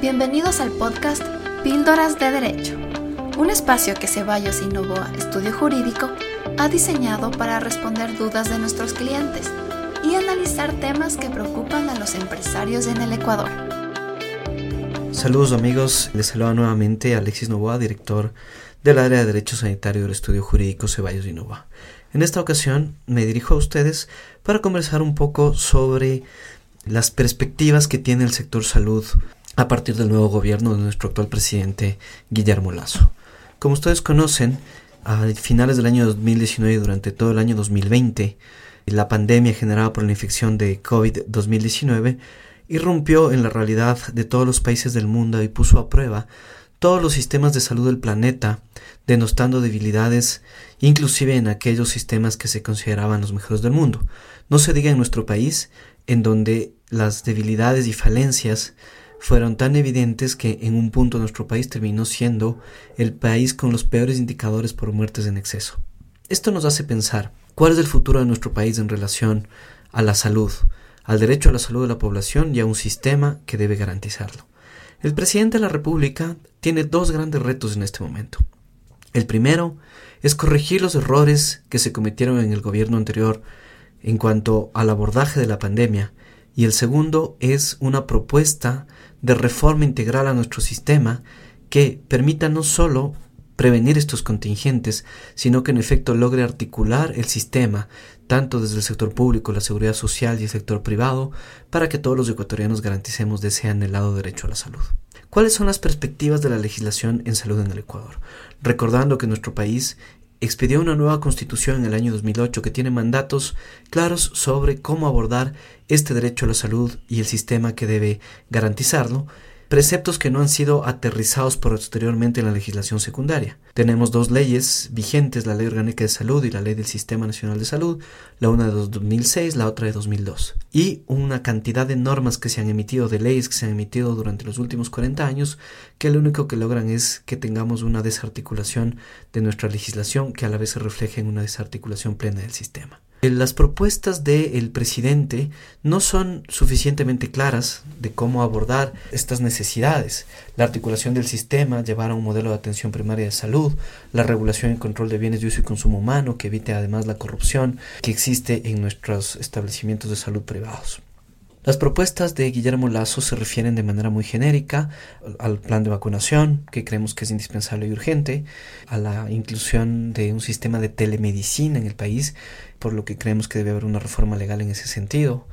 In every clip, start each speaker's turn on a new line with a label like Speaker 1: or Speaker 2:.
Speaker 1: Bienvenidos al podcast Píldoras de Derecho, un espacio que Ceballos y Novoa Estudio Jurídico ha diseñado para responder dudas de nuestros clientes y analizar temas que preocupan a los empresarios en el Ecuador.
Speaker 2: Saludos amigos, les saluda nuevamente Alexis Novoa, director del área de Derecho Sanitario del Estudio Jurídico Ceballos y Novoa. En esta ocasión me dirijo a ustedes para conversar un poco sobre las perspectivas que tiene el sector salud a partir del nuevo gobierno de nuestro actual presidente Guillermo Lazo. Como ustedes conocen, a finales del año 2019 y durante todo el año 2020, la pandemia generada por la infección de COVID-2019 irrumpió en la realidad de todos los países del mundo y puso a prueba todos los sistemas de salud del planeta, denostando debilidades inclusive en aquellos sistemas que se consideraban los mejores del mundo. No se diga en nuestro país, en donde las debilidades y falencias fueron tan evidentes que en un punto nuestro país terminó siendo el país con los peores indicadores por muertes en exceso. Esto nos hace pensar cuál es el futuro de nuestro país en relación a la salud, al derecho a la salud de la población y a un sistema que debe garantizarlo. El presidente de la República tiene dos grandes retos en este momento. El primero es corregir los errores que se cometieron en el gobierno anterior en cuanto al abordaje de la pandemia y el segundo es una propuesta de reforma integral a nuestro sistema que permita no solo prevenir estos contingentes, sino que en efecto logre articular el sistema, tanto desde el sector público, la seguridad social y el sector privado, para que todos los ecuatorianos garanticemos de ese anhelado derecho a la salud. ¿Cuáles son las perspectivas de la legislación en salud en el Ecuador? Recordando que nuestro país expidió una nueva constitución en el año 2008 que tiene mandatos claros sobre cómo abordar este derecho a la salud y el sistema que debe garantizarlo, preceptos que no han sido aterrizados posteriormente en la legislación secundaria. Tenemos dos leyes vigentes, la Ley Orgánica de Salud y la Ley del Sistema Nacional de Salud, la una de 2006, la otra de 2002, y una cantidad de normas que se han emitido, de leyes que se han emitido durante los últimos 40 años, que lo único que logran es que tengamos una desarticulación de nuestra legislación que a la vez se refleje en una desarticulación plena del sistema. Eh, las propuestas del presidente no son suficientemente claras de cómo abordar estas necesidades. La articulación del sistema, llevar a un modelo de atención primaria de salud, la regulación y control de bienes de uso y consumo humano, que evite además la corrupción que existe en nuestros establecimientos de salud privados. Las propuestas de Guillermo Lazo se refieren de manera muy genérica al plan de vacunación, que creemos que es indispensable y urgente, a la inclusión de un sistema de telemedicina en el país, por lo que creemos que debe haber una reforma legal en ese sentido,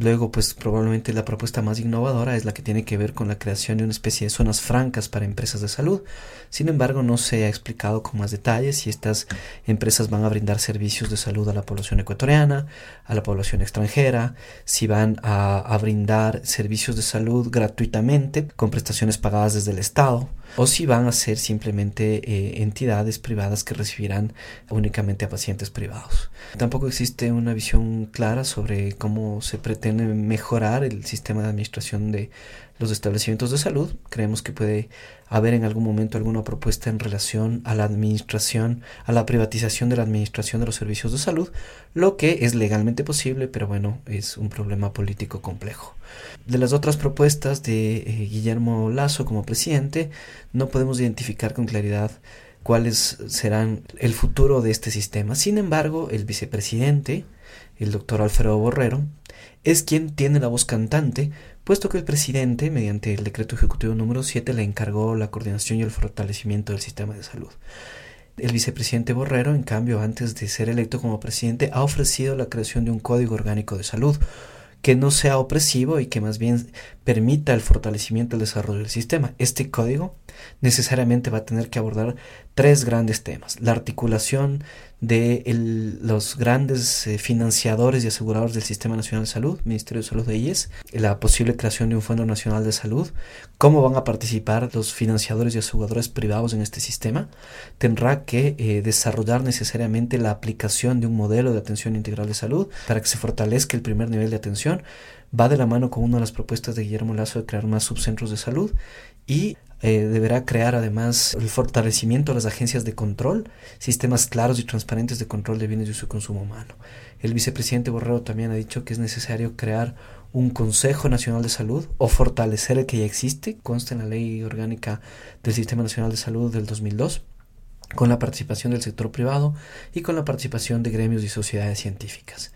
Speaker 2: Luego, pues probablemente la propuesta más innovadora es la que tiene que ver con la creación de una especie de zonas francas para empresas de salud. Sin embargo, no se ha explicado con más detalles si estas empresas van a brindar servicios de salud a la población ecuatoriana, a la población extranjera, si van a, brindar servicios de salud gratuitamente con prestaciones pagadas desde el Estado o si van a ser simplemente eh, entidades privadas que recibirán únicamente a pacientes privados. Tampoco existe una visión clara sobre cómo se pretende mejorar el sistema de administración de los establecimientos de salud. Creemos que puede haber en algún momento alguna propuesta en relación a la administración, a la privatización de la administración de los servicios de salud, lo que es legalmente posible, pero bueno, es un problema político complejo. De las otras propuestas de eh, Guillermo Lazo como presidente, no podemos identificar con claridad cuáles serán el futuro de este sistema. Sin embargo, el vicepresidente, el doctor Alfredo Borrero, es quien tiene la voz cantante, puesto que el presidente, mediante el decreto ejecutivo número 7, le encargó la coordinación y el fortalecimiento del sistema de salud. El vicepresidente Borrero, en cambio, antes de ser electo como presidente, ha ofrecido la creación de un código orgánico de salud, que no sea opresivo y que más bien permita el fortalecimiento y el desarrollo del sistema. Este código necesariamente va a tener que abordar tres grandes temas. La articulación de los grandes eh, financiadores y aseguradores del Sistema Nacional de Salud, Ministerio de Salud de IES, la posible creación de un Fondo Nacional de Salud, cómo van a participar los financiadores y aseguradores privados en este sistema, tendrá que eh, desarrollar necesariamente la aplicación de un modelo de atención integral de salud para que se fortalezca el primer nivel de atención, va de la mano con una de las propuestas de Guillermo Lazo de crear más subcentros de salud y eh, deberá crear además el fortalecimiento de las agencias de control, sistemas claros y transparentes de control de bienes de su consumo humano. El vicepresidente Borrero también ha dicho que es necesario crear un Consejo Nacional de Salud o fortalecer el que ya existe, consta en la Ley Orgánica del Sistema Nacional de Salud del 2002 con la participación del sector privado y con la participación de gremios y sociedades científicas.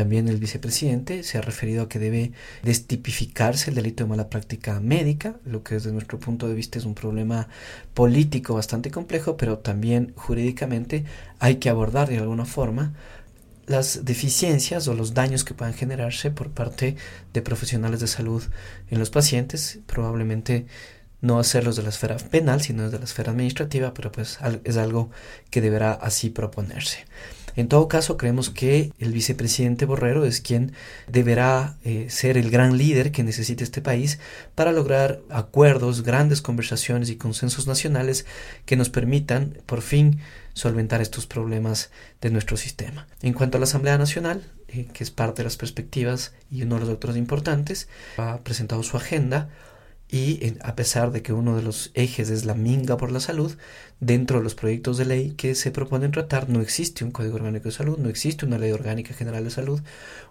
Speaker 2: También el vicepresidente se ha referido a que debe destipificarse el delito de mala práctica médica, lo que desde nuestro punto de vista es un problema político bastante complejo, pero también jurídicamente hay que abordar de alguna forma las deficiencias o los daños que puedan generarse por parte de profesionales de salud en los pacientes, probablemente no hacerlos de la esfera penal, sino de la esfera administrativa, pero pues es algo que deberá así proponerse. En todo caso, creemos que el vicepresidente Borrero es quien deberá eh, ser el gran líder que necesita este país para lograr acuerdos, grandes conversaciones y consensos nacionales que nos permitan, por fin, solventar estos problemas de nuestro sistema. En cuanto a la Asamblea Nacional, eh, que es parte de las perspectivas y uno de los doctores importantes, ha presentado su agenda y a pesar de que uno de los ejes es la minga por la salud, dentro de los proyectos de ley que se proponen tratar no existe un Código Orgánico de Salud, no existe una Ley Orgánica General de Salud,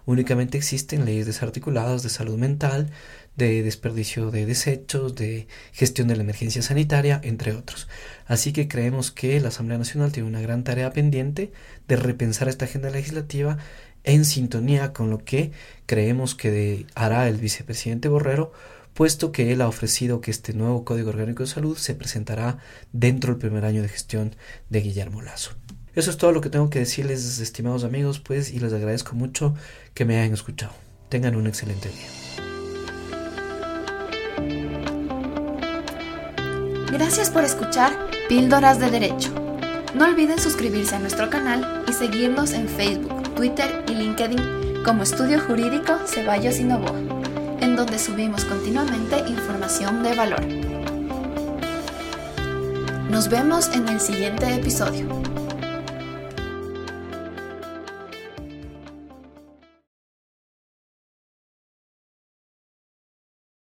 Speaker 2: únicamente existen leyes desarticuladas de salud mental, de desperdicio de desechos, de gestión de la emergencia sanitaria, entre otros. Así que creemos que la Asamblea Nacional tiene una gran tarea pendiente de repensar esta agenda legislativa en sintonía con lo que creemos que hará el vicepresidente Borrero puesto que él ha ofrecido que este nuevo Código Orgánico de Salud se presentará dentro del primer año de gestión de Guillermo Lazo. Eso es todo lo que tengo que decirles, estimados amigos, pues, y les agradezco mucho que me hayan escuchado. Tengan un excelente día.
Speaker 1: Gracias por escuchar Píldoras de Derecho. No olviden suscribirse a nuestro canal y seguirnos en Facebook, Twitter y LinkedIn como Estudio Jurídico Ceballos y Novoa en donde subimos continuamente información de valor. Nos vemos en el siguiente episodio.